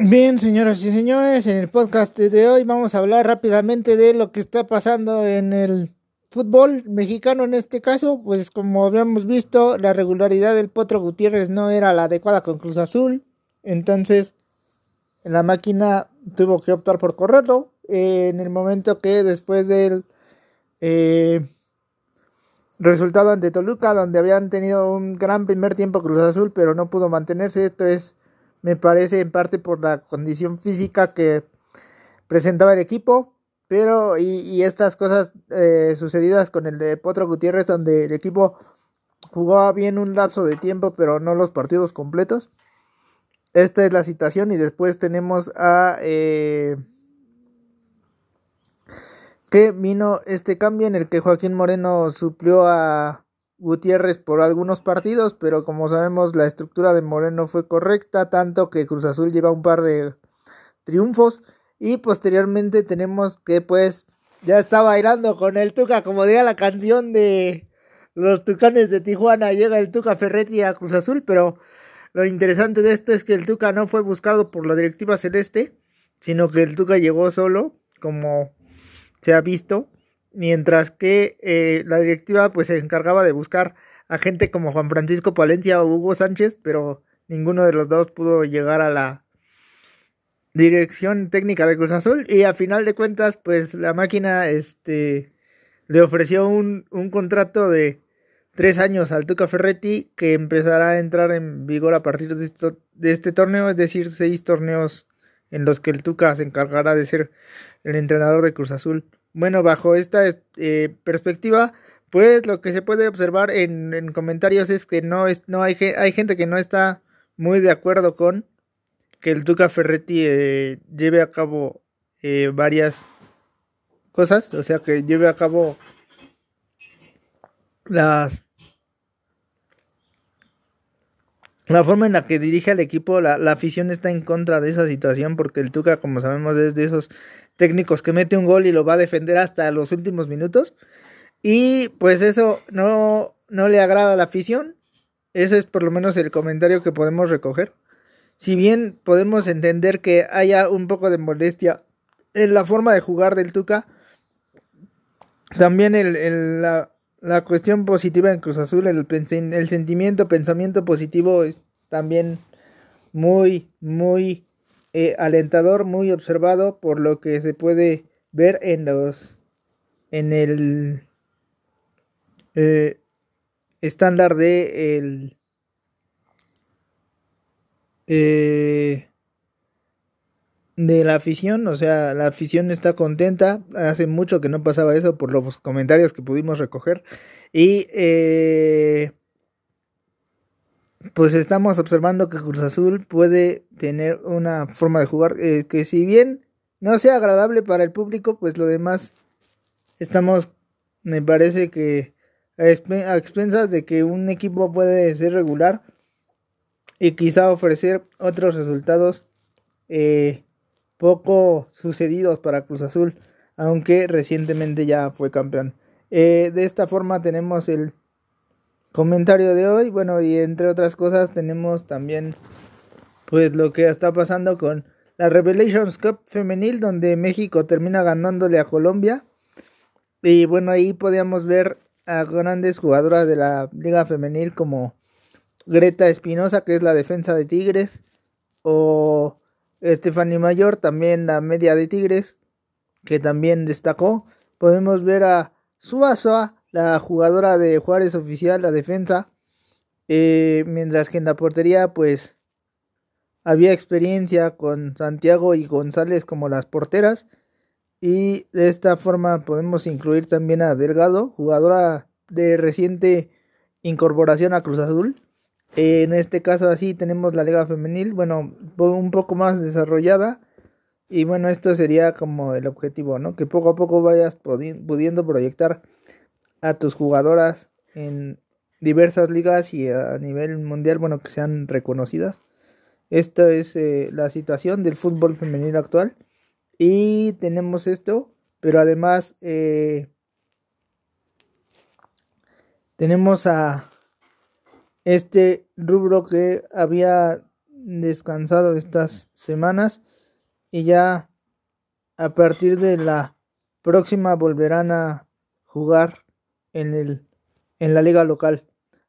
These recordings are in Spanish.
Bien, señoras y señores, en el podcast de hoy vamos a hablar rápidamente de lo que está pasando en el fútbol mexicano en este caso, pues como habíamos visto, la regularidad del Potro Gutiérrez no era la adecuada con Cruz Azul, entonces la máquina tuvo que optar por correrlo. En el momento que después del eh, resultado ante Toluca, donde habían tenido un gran primer tiempo Cruz Azul, pero no pudo mantenerse, esto es me parece en parte por la condición física que presentaba el equipo, pero y, estas cosas eh, sucedidas con el de Potro Gutiérrez, donde el equipo jugaba bien un lapso de tiempo, pero no los partidos completos. Esta es la situación y después tenemos a... Eh, que vino este cambio en el que Joaquín Moreno suplió a Gutiérrez por algunos partidos, pero como sabemos la estructura de Moreno fue correcta, tanto que Cruz Azul lleva un par de triunfos. Y posteriormente tenemos que pues ya está bailando con el Tuca, como diría la canción de los Tucanes de Tijuana, llega el Tuca Ferretti a Cruz Azul, pero lo interesante de esto es que el Tuca no fue buscado por la directiva celeste, sino que el Tuca llegó solo, como se ha visto, mientras que eh, la directiva pues se encargaba de buscar a gente como Juan Francisco Palencia o Hugo Sánchez, pero ninguno de los dos pudo llegar a la dirección técnica de Cruz Azul y a final de cuentas pues la máquina este le ofreció un, un contrato de tres años al Tuca Ferretti que empezará a entrar en vigor a partir de, de este torneo, es decir, seis torneos en los que el Tuca se encargará de ser el entrenador de Cruz Azul. Bueno, bajo esta eh, perspectiva, pues lo que se puede observar en, comentarios es que no, es, no hay, hay gente que no está muy de acuerdo con que el Tuca Ferretti eh, lleve a cabo eh, varias cosas, o sea, que lleve a cabo las la forma en la que dirige al equipo, la, la, afición está en contra de esa situación porque el Tuca, como sabemos, es de esos técnicos que mete un gol y lo va a defender hasta los últimos minutos. Y pues eso no, no le agrada a la afición. Ese es por lo menos el comentario que podemos recoger. Si bien podemos entender que haya un poco de molestia en la forma de jugar del Tuca, también el, la, la, cuestión positiva en Cruz Azul, el, el sentimiento, pensamiento positivo es también muy, muy eh, alentador, muy observado por lo que se puede ver en los en el eh, estándar de el eh, de la afición, o sea, la afición está contenta, hace mucho que no pasaba eso por los comentarios que pudimos recoger. Y pues estamos observando que Cruz Azul puede tener una forma de jugar eh, que si bien no sea agradable para el público, pues lo demás estamos, me parece que a, expensas de que un equipo puede ser regular y quizá ofrecer otros resultados eh, poco sucedidos para Cruz Azul, aunque recientemente ya fue campeón. Eh, de esta forma tenemos el comentario de hoy. Bueno, y entre otras cosas tenemos también pues lo que está pasando con la Revelations Cup femenil donde México termina ganándole a Colombia. Y bueno, ahí podíamos ver a grandes jugadoras de la liga femenil como Greta Espinosa, que es la defensa de Tigres, o Stephanie Mayor, también la media de Tigres, que también destacó. Podemos ver a Suazoa, la jugadora de Juárez oficial, la defensa. Eh, mientras que en la portería, pues había experiencia con Santiago y González como las porteras. Y de esta forma podemos incluir también a Delgado, jugadora de reciente incorporación a Cruz Azul. en este caso así tenemos la liga femenil, bueno, un poco más desarrollada. Y bueno, esto sería como el objetivo, ¿no? Que poco a poco vayas pudiendo proyectar a tus jugadoras en diversas ligas y a nivel mundial, bueno, que sean reconocidas. Esta es eh, la situación del fútbol femenino actual. Y tenemos esto, pero además eh, tenemos a este rubro que había descansado estas semanas y ya a partir de la próxima volverán a jugar en el en la liga local.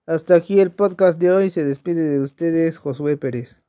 Hasta aquí el podcast de hoy. Se despide de ustedes Josué Pérez.